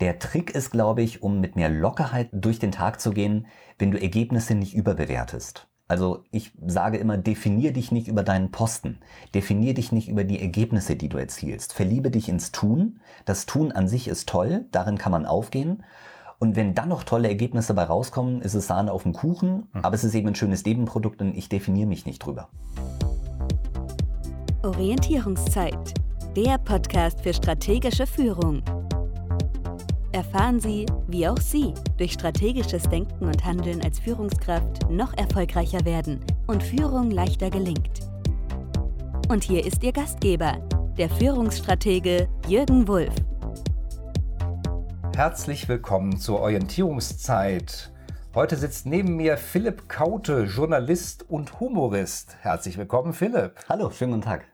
Der Trick ist, glaube ich, um mit mehr Lockerheit durch den Tag zu gehen, wenn du Ergebnisse nicht überbewertest. Also ich sage immer, definier dich nicht über deinen Posten. Definier dich nicht über die Ergebnisse, die du erzielst. Verliebe dich ins Tun. Das Tun an sich ist toll, darin kann man aufgehen. Und wenn dann noch tolle Ergebnisse dabei rauskommen, ist es Sahne auf dem Kuchen, mhm. aber es ist eben ein schönes Nebenprodukt und ich definiere mich nicht drüber. Orientierungszeit, der Podcast für strategische Führung. Erfahren Sie, wie auch Sie durch strategisches Denken und Handeln als Führungskraft noch erfolgreicher werden und Führung leichter gelingt. Und hier ist Ihr Gastgeber, der Führungsstratege Jürgen Wulff. Herzlich willkommen zur Orientierungszeit. Heute sitzt neben mir Philipp Kaute, Journalist und Humorist. Herzlich willkommen, Philipp. Hallo, schönen guten Tag.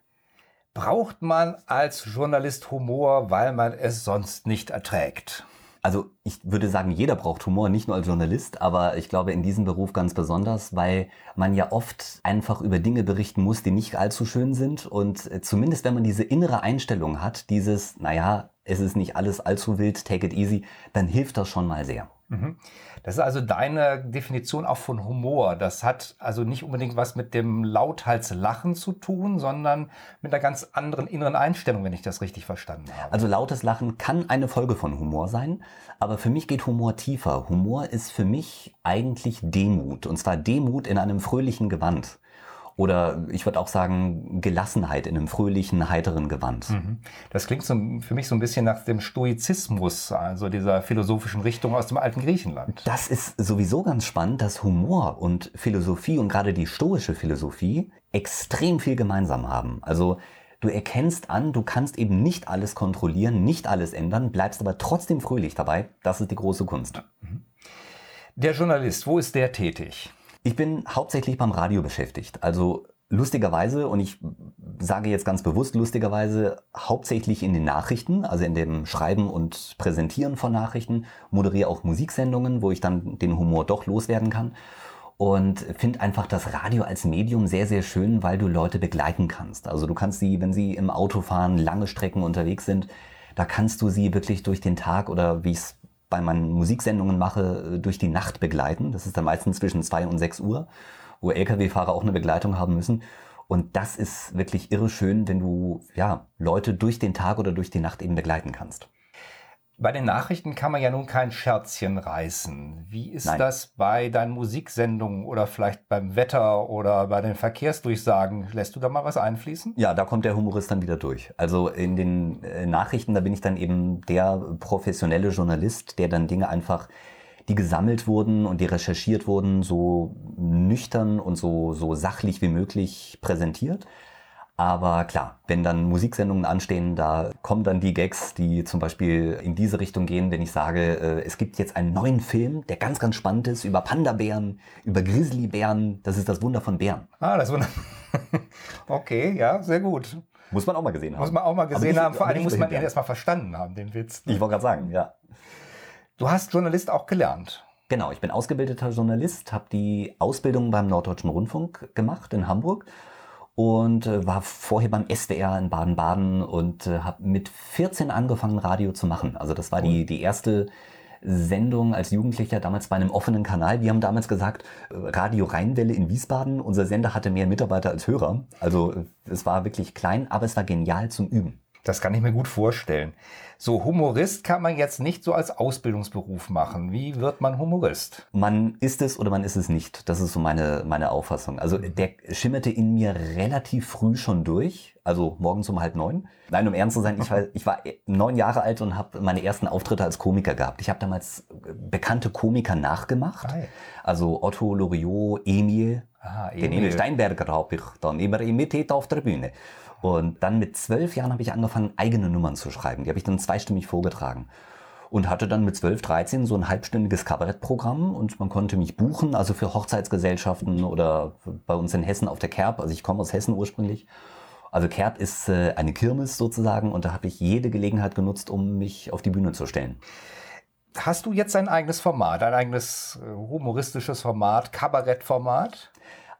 Braucht man als Journalist Humor, weil man es sonst nicht erträgt? Also ich würde sagen, jeder braucht Humor, nicht nur als Journalist, aber ich glaube in diesem Beruf ganz besonders, weil man ja oft einfach über Dinge berichten muss, die nicht allzu schön sind. Und äh, zumindest wenn man diese innere Einstellung hat, dieses, naja, es ist nicht alles allzu wild, take it easy, dann hilft das schon mal sehr. Mhm. Das ist also deine Definition auch von Humor. Das hat also nicht unbedingt was mit dem lauthals Lachen zu tun, sondern mit einer ganz anderen inneren Einstellung, wenn ich das richtig verstanden habe. Also lautes Lachen kann eine Folge von Humor sein, aber für mich geht Humor tiefer. Humor ist für mich eigentlich Demut, und zwar Demut in einem fröhlichen Gewand. Oder ich würde auch sagen, Gelassenheit in einem fröhlichen, heiteren Gewand. Mhm. Das klingt so, für mich so ein bisschen nach dem Stoizismus, also dieser philosophischen Richtung aus dem alten Griechenland. Das ist sowieso ganz spannend, dass Humor und Philosophie und gerade die stoische Philosophie extrem viel gemeinsam haben. Also Du erkennst an, du kannst eben nicht alles kontrollieren, nicht alles ändern, bleibst aber trotzdem fröhlich dabei. Das ist die große Kunst. Mhm. Der Journalist, wo ist der tätig? Ich bin hauptsächlich beim Radio beschäftigt. Also lustigerweise, und ich sage jetzt ganz bewusst lustigerweise, hauptsächlich in den Nachrichten, also in dem Schreiben und Präsentieren von Nachrichten, moderiere auch Musiksendungen, wo ich dann den Humor doch loswerden kann. Und finde einfach das Radio als Medium sehr, sehr schön, weil du Leute begleiten kannst. Also du kannst sie, wenn sie im Auto fahren, lange Strecken unterwegs sind, da kannst du sie wirklich durch den Tag oder wie ich es bei meinen Musiksendungen mache, äh, durch die Nacht begleiten. Das ist dann meistens zwischen zwei und sechs Uhr, wo Lkw-Fahrer auch eine Begleitung haben müssen. Und das ist wirklich irre schön, wenn du ja Leute durch den Tag oder durch die Nacht eben begleiten kannst. Bei den Nachrichten kann man ja nun kein Scherzchen reißen. Wie ist Nein. das bei deinen Musiksendungen oder vielleicht beim Wetter oder bei den Verkehrsdurchsagen? Lässt du da mal was einfließen? Ja, da kommt der Humorist dann wieder durch. Also in den äh, Nachrichten, da bin ich dann eben der professionelle Journalist, der dann Dinge einfach die gesammelt wurden und die recherchiert wurden, so nüchtern und so, so sachlich wie möglich präsentiert. Aber klar, wenn dann Musiksendungen anstehen, da kommen dann die Gags, die zum Beispiel in diese Richtung gehen, wenn ich sage, äh, es gibt jetzt einen neuen Film, der ganz, ganz spannend ist, über Panda-Bären, über Grizzlybären. Das ist das Wunder von Bären. Ah, das Wunder. okay, ja, sehr gut. Muss man auch mal gesehen haben. Muss man auch mal gesehen nicht, haben. Vor allem muss man ihn erstmal verstanden haben, den Witz. Ne? Ich wollte gerade sagen, ja. Du hast Journalist auch gelernt. Genau, ich bin ausgebildeter Journalist, habe die Ausbildung beim Norddeutschen Rundfunk gemacht in Hamburg und äh, war vorher beim SWR in Baden-Baden und äh, habe mit 14 angefangen, Radio zu machen. Also das war die, die erste Sendung als Jugendlicher, damals bei einem offenen Kanal. Wir haben damals gesagt, äh, Radio Rheinwelle in Wiesbaden. Unser Sender hatte mehr Mitarbeiter als Hörer. Also äh, es war wirklich klein, aber es war genial zum Üben. Das kann ich mir gut vorstellen. So, Humorist kann man jetzt nicht so als Ausbildungsberuf machen. Wie wird man Humorist? Man ist es oder man ist es nicht. Das ist so meine, meine Auffassung. Also der schimmerte in mir relativ früh schon durch. Also morgens um halb neun. Nein, um ernst zu sein, ich war, ich war neun Jahre alt und habe meine ersten Auftritte als Komiker gehabt. Ich habe damals bekannte Komiker nachgemacht. Hi. Also Otto Loriot, Emil. Ah, Emil. Den Emil Steinberger habe ich dann immer imitiert auf der Bühne. Und dann mit zwölf Jahren habe ich angefangen, eigene Nummern zu schreiben. Die habe ich dann zweistimmig vorgetragen. Und hatte dann mit 12, 13 so ein halbstündiges Kabarettprogramm und man konnte mich buchen, also für Hochzeitsgesellschaften oder bei uns in Hessen auf der Kerb. Also ich komme aus Hessen ursprünglich. Also Kerb ist äh, eine Kirmes sozusagen und da habe ich jede Gelegenheit genutzt, um mich auf die Bühne zu stellen. Hast du jetzt ein eigenes Format, ein eigenes äh, humoristisches Format, Kabarettformat?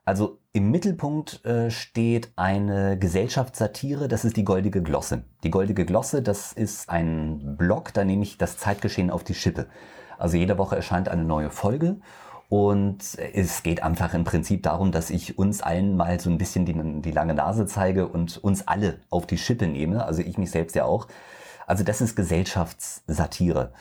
Also im Mittelpunkt äh, steht eine Gesellschaftssatire, das ist die Goldige Glosse. Die Goldige Glosse, das ist ein Blog, da nehme ich das Zeitgeschehen auf die Schippe. Also jede Woche erscheint eine neue Folge und es geht einfach im Prinzip darum, dass ich uns allen mal so ein bisschen die, die lange Nase zeige und uns alle auf die Schippe nehme, also ich mich selbst ja auch. Also das ist Gesellschaftssatire.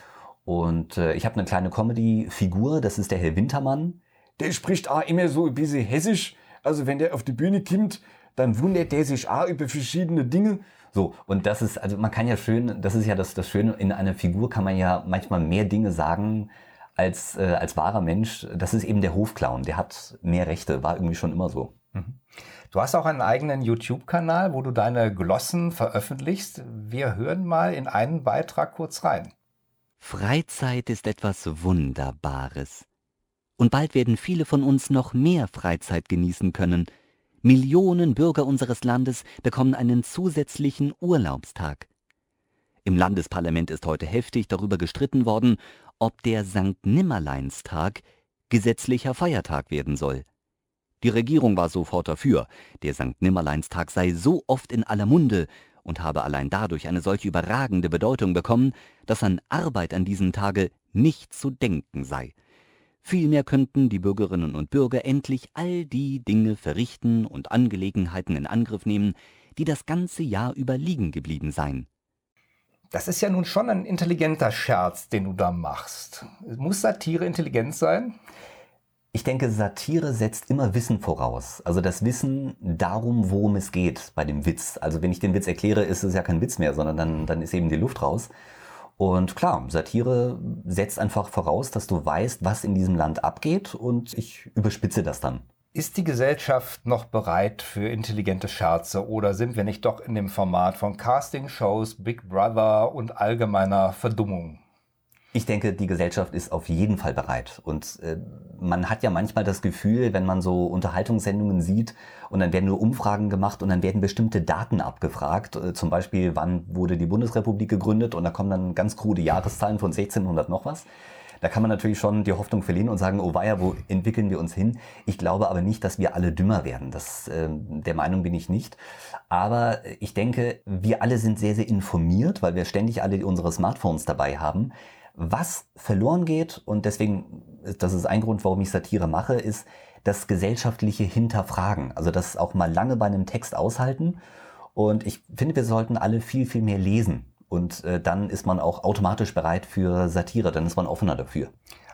Und äh, ich habe eine kleine Comedy-Figur, das ist der Herr Wintermann. Der spricht auch immer so ein bisschen hessisch. Also wenn der auf die Bühne kommt, dann wundert der sich auch über verschiedene Dinge. So, und das ist, also man kann ja schön, das ist ja das, das Schöne, in einer Figur kann man ja manchmal mehr Dinge sagen als, äh, als wahrer Mensch. Das ist eben der Hofclown, der hat mehr Rechte, war irgendwie schon immer so. Mhm. Du hast auch einen eigenen YouTube-Kanal, wo du deine Glossen veröffentlichst. Wir hören mal in einen Beitrag kurz rein. Freizeit ist etwas Wunderbares. Und bald werden viele von uns noch mehr Freizeit genießen können. Millionen Bürger unseres Landes bekommen einen zusätzlichen Urlaubstag. Im Landesparlament ist heute heftig darüber gestritten worden, ob der Sankt Nimmerleinstag gesetzlicher Feiertag werden soll. Die Regierung war sofort dafür, der Sankt Nimmerleinstag sei so oft in aller Munde und habe allein dadurch eine solch überragende Bedeutung bekommen, dass an Arbeit an diesem Tage nicht zu denken sei. Vielmehr könnten die Bürgerinnen und Bürger endlich all die Dinge verrichten und Angelegenheiten in Angriff nehmen, die das ganze Jahr über liegen geblieben seien. Das ist ja nun schon ein intelligenter Scherz, den du da machst. Muss Satire intelligent sein? Ich denke, Satire setzt immer Wissen voraus. Also das Wissen darum, worum es geht bei dem Witz. Also wenn ich den Witz erkläre, ist es ja kein Witz mehr, sondern dann, dann ist eben die Luft raus. Und klar, Satire setzt einfach voraus, dass du weißt, was in diesem Land abgeht und ich überspitze das dann. Ist die Gesellschaft noch bereit für intelligente Scherze oder sind wir nicht doch in dem Format von Castingshows, Big Brother und allgemeiner Verdummung? Ich denke, die Gesellschaft ist auf jeden Fall bereit. Und äh, man hat ja manchmal das Gefühl, wenn man so Unterhaltungssendungen sieht und dann werden nur Umfragen gemacht und dann werden bestimmte Daten abgefragt. Äh, zum Beispiel, wann wurde die Bundesrepublik gegründet und da kommen dann ganz krude Jahreszahlen von 1600 noch was. Da kann man natürlich schon die Hoffnung verlieren und sagen, oh weia, wo entwickeln wir uns hin? Ich glaube aber nicht, dass wir alle dümmer werden. Das, äh, der Meinung bin ich nicht. Aber ich denke, wir alle sind sehr, sehr informiert, weil wir ständig alle unsere Smartphones dabei haben. Was verloren geht, und deswegen, das ist ein Grund, warum ich Satire mache, ist das gesellschaftliche Hinterfragen. Also das auch mal lange bei einem Text aushalten. Und ich finde, wir sollten alle viel, viel mehr lesen. Und äh, dann ist man auch automatisch bereit für Satire, dann ist man offener dafür.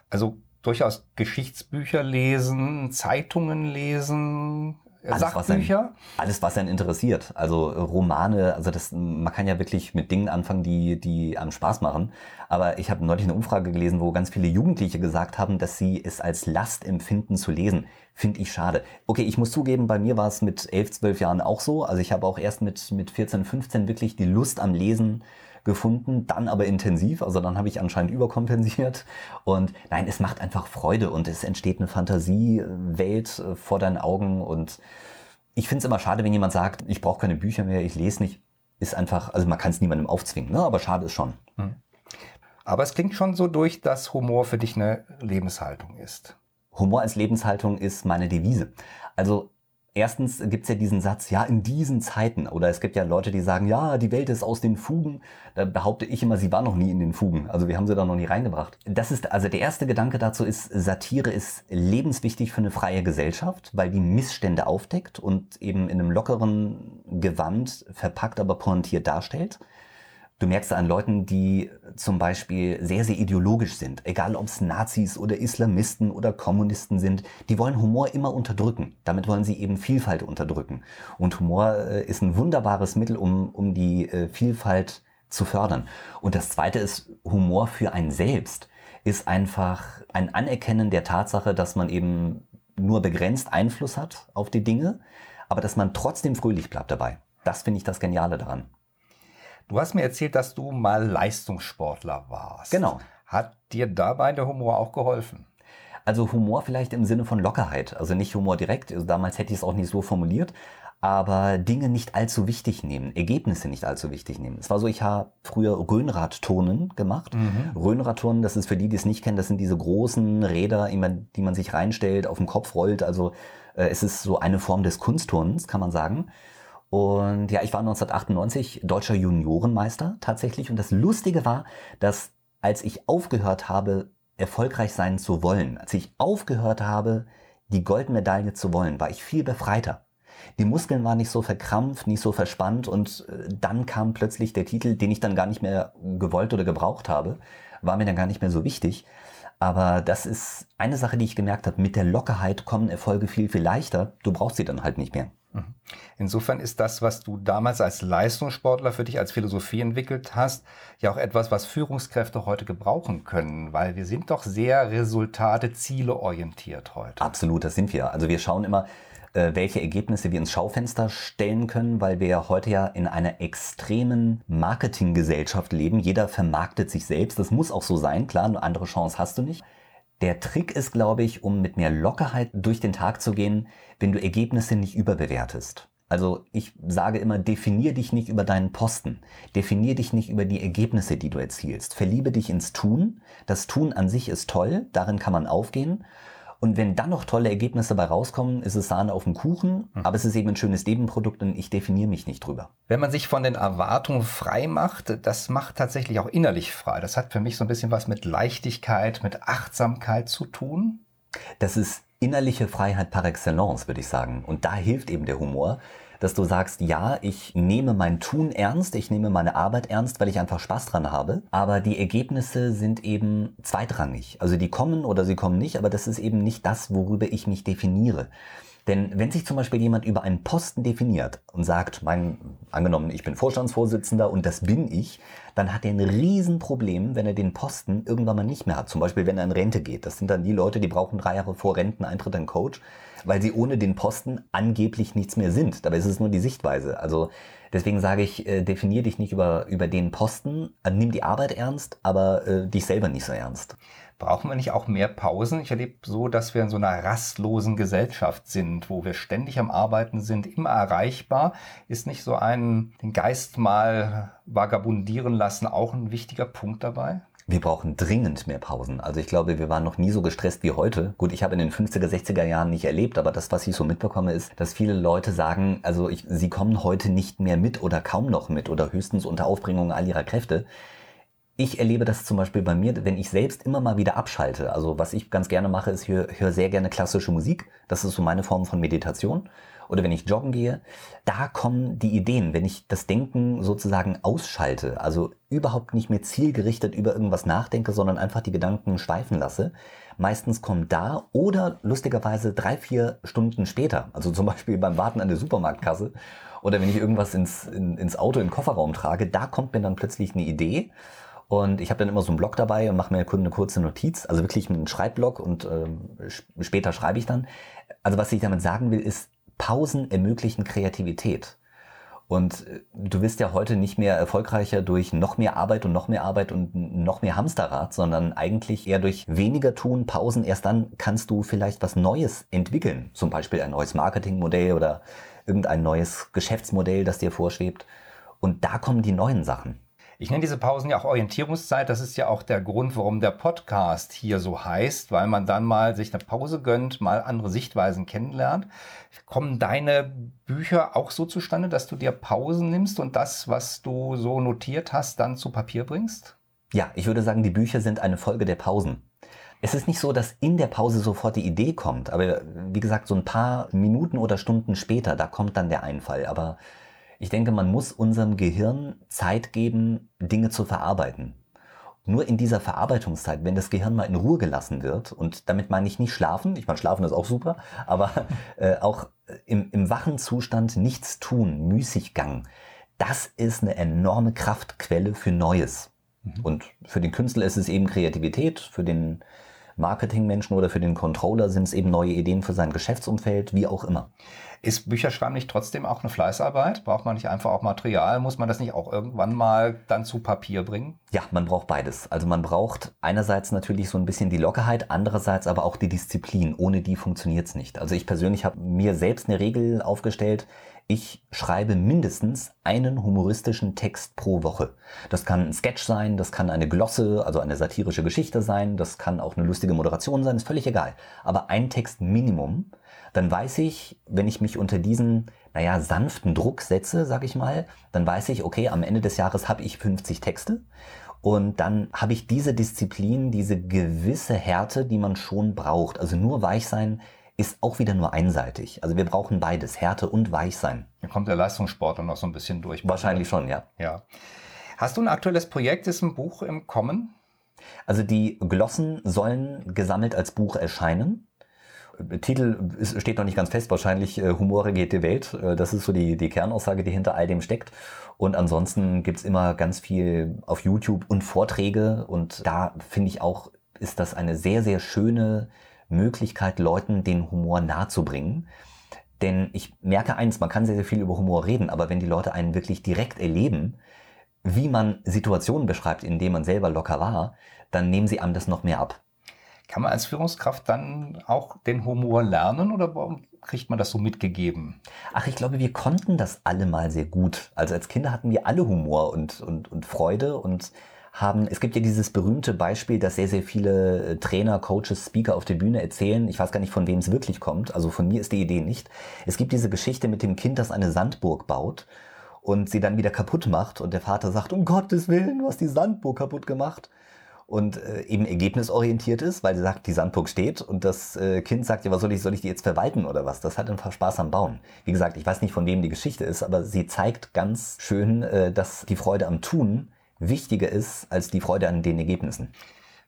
Also durchaus Geschichtsbücher lesen, Zeitungen lesen, alles, Sachbücher? Was einen, alles, was einen interessiert. Also Romane, also das, man kann ja wirklich mit Dingen anfangen, die, die einem Spaß machen. Aber ich habe neulich eine Umfrage gelesen, wo ganz viele Jugendliche gesagt haben, dass sie es als Last empfinden zu lesen. Finde ich schade. Okay, ich muss zugeben, bei mir war es mit 11, 12 Jahren auch so. Also ich habe auch erst mit, mit 14, 15 wirklich die Lust am Lesen gefunden, dann aber intensiv, also dann habe ich anscheinend überkompensiert. Und nein, es macht einfach Freude und es entsteht eine Fantasiewelt äh, vor deinen Augen. Und ich finde es immer schade, wenn jemand sagt, ich brauche keine Bücher mehr, ich lese nicht. Ist einfach, also man kann es niemandem aufzwingen, ne? aber schade ist schon. Hm. Aber es klingt schon so durch, dass Humor für dich eine Lebenshaltung ist. Humor als Lebenshaltung ist meine Devise. Also Erstens gibt es ja diesen Satz, ja, in diesen Zeiten. Oder es gibt ja Leute, die sagen, ja, die Welt ist aus den Fugen. Da behaupte ich immer, sie war noch nie in den Fugen. Also wir haben sie da noch nie reingebracht. Das ist, also der erste Gedanke dazu ist, Satire ist lebenswichtig für eine freie Gesellschaft, weil die Missstände aufdeckt und eben in einem lockeren Gewand verpackt, aber pointiert darstellt. Du merkst an Leuten, die zum Beispiel sehr, sehr ideologisch sind, egal ob es Nazis oder Islamisten oder Kommunisten sind, die wollen Humor immer unterdrücken. Damit wollen sie eben Vielfalt unterdrücken. Und Humor äh, ist ein wunderbares Mittel, um, um die äh, Vielfalt zu fördern. Und das Zweite ist, Humor für einen selbst ist einfach ein Anerkennen der Tatsache, dass man eben nur begrenzt Einfluss hat auf die Dinge, aber dass man trotzdem fröhlich bleibt dabei. Das finde ich das Geniale daran. Du hast mir erzählt, dass du mal Leistungssportler warst. Genau. Hat dir dabei der Humor auch geholfen? Also Humor vielleicht im Sinne von Lockerheit. Also nicht Humor direkt. Also damals hätte ich es auch nicht so formuliert. aber Dinge nicht allzu wichtig nehmen, Ergebnisse nicht allzu wichtig nehmen. Es war so, ich habe früher Röhnradturnen gemacht. Mhm. Röhnradturnen, das ist für die, die es nicht kennen, das sind diese großen Räder, die man sich reinstellt, auf dem Kopf rollt. Also äh, es ist so eine Form des Kunstturnens, kann man sagen. Und ja, ich war 1998 deutscher Juniorenmeister tatsächlich. Und das Lustige war, dass als ich aufgehört habe, erfolgreich sein zu wollen, als ich aufgehört habe, die Goldmedaille zu wollen, war ich viel befreiter. Die Muskeln waren nicht so verkrampft, nicht so verspannt und äh, dann kam plötzlich der Titel, den ich dann gar nicht mehr gewollt oder gebraucht habe, war mir dann gar nicht mehr so wichtig. Aber das ist eine Sache, die ich gemerkt habe. Mit der Lockerheit kommen Erfolge viel, viel leichter. Du brauchst sie dann halt nicht mehr. Mhm. Insofern ist das, was du damals als Leistungssportler für dich als Philosophie entwickelt hast, ja auch etwas, was Führungskräfte heute gebrauchen können, weil wir sind doch sehr Resultate, Ziele orientiert heute. Absolut, das sind wir. Also wir schauen immer, welche Ergebnisse wir ins Schaufenster stellen können, weil wir heute ja in einer extremen Marketinggesellschaft leben. Jeder vermarktet sich selbst. Das muss auch so sein. Klar, eine andere Chance hast du nicht. Der Trick ist, glaube ich, um mit mehr Lockerheit durch den Tag zu gehen, wenn du Ergebnisse nicht überbewertest. Also ich sage immer, definier dich nicht über deinen Posten. Definier dich nicht über die Ergebnisse, die du erzielst. Verliebe dich ins Tun. Das Tun an sich ist toll, darin kann man aufgehen. Und wenn dann noch tolle Ergebnisse dabei rauskommen, ist es Sahne auf dem Kuchen, mhm. aber es ist eben ein schönes Nebenprodukt und ich definiere mich nicht drüber. Wenn man sich von den Erwartungen frei macht, das macht tatsächlich auch innerlich frei. Das hat für mich so ein bisschen was mit Leichtigkeit, mit Achtsamkeit zu tun. Das ist innerliche Freiheit par excellence, würde ich sagen. Und da hilft eben der Humor dass du sagst, ja, ich nehme mein Tun ernst, ich nehme meine Arbeit ernst, weil ich einfach Spaß dran habe, aber die Ergebnisse sind eben zweitrangig. Also die kommen oder sie kommen nicht, aber das ist eben nicht das, worüber ich mich definiere. Denn wenn sich zum Beispiel jemand über einen Posten definiert und sagt, mein, angenommen, ich bin Vorstandsvorsitzender und das bin ich, dann hat er ein Riesenproblem, wenn er den Posten irgendwann mal nicht mehr hat. Zum Beispiel, wenn er in Rente geht. Das sind dann die Leute, die brauchen drei Jahre vor Renteneintritt einen Coach, weil sie ohne den Posten angeblich nichts mehr sind. Dabei ist es nur die Sichtweise. Also deswegen sage ich, äh, definier dich nicht über, über den Posten, äh, nimm die Arbeit ernst, aber äh, dich selber nicht so ernst. Brauchen wir nicht auch mehr Pausen? Ich erlebe so, dass wir in so einer rastlosen Gesellschaft sind, wo wir ständig am Arbeiten sind, immer erreichbar. Ist nicht so ein, den Geist mal vagabundieren lassen, auch ein wichtiger Punkt dabei? Wir brauchen dringend mehr Pausen. Also ich glaube, wir waren noch nie so gestresst wie heute. Gut, ich habe in den 50er, 60er Jahren nicht erlebt, aber das, was ich so mitbekomme, ist, dass viele Leute sagen, also ich, sie kommen heute nicht mehr mit oder kaum noch mit oder höchstens unter Aufbringung all ihrer Kräfte. Ich erlebe das zum Beispiel bei mir, wenn ich selbst immer mal wieder abschalte. Also was ich ganz gerne mache, ist, ich höre, höre sehr gerne klassische Musik. Das ist so meine Form von Meditation. Oder wenn ich joggen gehe, da kommen die Ideen, wenn ich das Denken sozusagen ausschalte, also überhaupt nicht mehr zielgerichtet über irgendwas nachdenke, sondern einfach die Gedanken schweifen lasse. Meistens kommt da oder lustigerweise drei, vier Stunden später, also zum Beispiel beim Warten an der Supermarktkasse oder wenn ich irgendwas ins, in, ins Auto, in den Kofferraum trage, da kommt mir dann plötzlich eine Idee und ich habe dann immer so einen Blog dabei und mache mir eine kurze Notiz, also wirklich einen Schreibblock und ähm, später schreibe ich dann. Also was ich damit sagen will, ist, Pausen ermöglichen Kreativität. Und äh, du wirst ja heute nicht mehr erfolgreicher durch noch mehr Arbeit und noch mehr Arbeit und noch mehr Hamsterrad, sondern eigentlich eher durch weniger tun, Pausen. Erst dann kannst du vielleicht was Neues entwickeln. Zum Beispiel ein neues Marketingmodell oder irgendein neues Geschäftsmodell, das dir vorschwebt. Und da kommen die neuen Sachen. Ich nenne diese Pausen ja auch Orientierungszeit. Das ist ja auch der Grund, warum der Podcast hier so heißt, weil man dann mal sich eine Pause gönnt, mal andere Sichtweisen kennenlernt. Kommen deine Bücher auch so zustande, dass du dir Pausen nimmst und das, was du so notiert hast, dann zu Papier bringst? Ja, ich würde sagen, die Bücher sind eine Folge der Pausen. Es ist nicht so, dass in der Pause sofort die Idee kommt, aber wie gesagt, so ein paar Minuten oder Stunden später, da kommt dann der Einfall. Aber ich denke, man muss unserem Gehirn Zeit geben, Dinge zu verarbeiten. Nur in dieser Verarbeitungszeit, wenn das Gehirn mal in Ruhe gelassen wird, und damit meine ich nicht schlafen, ich meine, schlafen ist auch super, aber äh, auch im, im wachen Zustand nichts tun, Müßiggang, das ist eine enorme Kraftquelle für Neues. Mhm. Und für den Künstler ist es eben Kreativität, für den Marketingmenschen oder für den Controller sind es eben neue Ideen für sein Geschäftsumfeld, wie auch immer. Ist Bücherschreiben nicht trotzdem auch eine Fleißarbeit? Braucht man nicht einfach auch Material? Muss man das nicht auch irgendwann mal dann zu Papier bringen? Ja, man braucht beides. Also man braucht einerseits natürlich so ein bisschen die Lockerheit, andererseits aber auch die Disziplin. Ohne die funktioniert es nicht. Also ich persönlich habe mir selbst eine Regel aufgestellt, ich schreibe mindestens einen humoristischen Text pro Woche. Das kann ein Sketch sein, das kann eine Glosse, also eine satirische Geschichte sein, das kann auch eine lustige Moderation sein, ist völlig egal. Aber ein Text Minimum, dann weiß ich, wenn ich mich unter diesen, naja, sanften Druck setze, sag ich mal, dann weiß ich, okay, am Ende des Jahres habe ich 50 Texte und dann habe ich diese Disziplin, diese gewisse Härte, die man schon braucht. Also nur weich sein ist auch wieder nur einseitig. Also wir brauchen beides, Härte und Weichsein. Da kommt der Leistungssport dann noch so ein bisschen durch. Wahrscheinlich schon, ja. Ja. Hast du ein aktuelles Projekt? Ist ein Buch im Kommen? Also die Glossen sollen gesammelt als Buch erscheinen. Titel steht noch nicht ganz fest, wahrscheinlich äh, Humore geht die Welt. Äh, das ist so die, die Kernaussage, die hinter all dem steckt. Und ansonsten gibt's immer ganz viel auf YouTube und Vorträge. Und da finde ich auch, ist das eine sehr, sehr schöne Möglichkeit, Leuten den Humor nahezubringen. Denn ich merke eins, man kann sehr, sehr viel über Humor reden, aber wenn die Leute einen wirklich direkt erleben, wie man Situationen beschreibt, in denen man selber locker war, dann nehmen sie einem das noch mehr ab. Kann man als Führungskraft dann auch den Humor lernen oder warum kriegt man das so mitgegeben? Ach, ich glaube, wir konnten das alle mal sehr gut. Also als Kinder hatten wir alle Humor und, und, und Freude und haben, es gibt ja dieses berühmte Beispiel, dass sehr, sehr viele äh, Trainer, Coaches, Speaker auf der Bühne erzählen. Ich weiß gar nicht, von wem es wirklich kommt. Also von mir ist die Idee nicht. Es gibt diese Geschichte mit dem Kind, das eine Sandburg baut und sie dann wieder kaputt macht und der Vater sagt, um Gottes Willen, du hast die Sandburg kaputt gemacht und äh, eben ergebnisorientiert ist, weil sie sagt, die Sandburg steht und das äh, Kind sagt, ja, was soll ich, soll ich die jetzt verwalten oder was? Das hat einfach Spaß am Bauen. Wie gesagt, ich weiß nicht, von wem die Geschichte ist, aber sie zeigt ganz schön, dass die Freude am Tun wichtiger ist als die Freude an den Ergebnissen.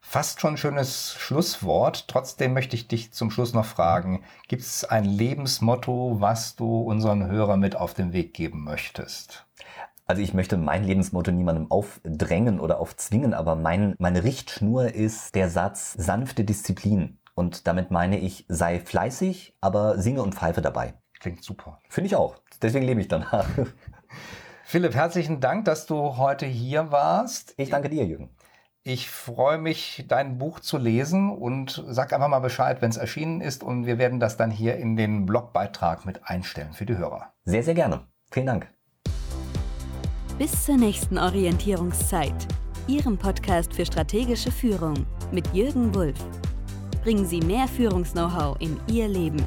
Fast schon ein schönes Schlusswort. Trotzdem möchte ich dich zum Schluss noch fragen, gibt es ein Lebensmotto, was du unseren Hörern mit auf den Weg geben möchtest? Also ich möchte mein Lebensmotto niemandem aufdrängen oder aufzwingen, aber mein, meine Richtschnur ist der Satz sanfte Disziplin. Und damit meine ich, sei fleißig, aber singe und pfeife dabei. Klingt super. Finde ich auch. Deswegen lebe ich danach. Philipp, herzlichen Dank, dass du heute hier warst. Ich danke dir, Jürgen. Ich freue mich, dein Buch zu lesen und sag einfach mal Bescheid, wenn es erschienen ist und wir werden das dann hier in den Blogbeitrag mit einstellen für die Hörer. Sehr, sehr gerne. Vielen Dank. Bis zur nächsten Orientierungszeit. Ihrem Podcast für strategische Führung mit Jürgen Wulff. Bringen Sie mehr Führungs-Know-how in Ihr Leben.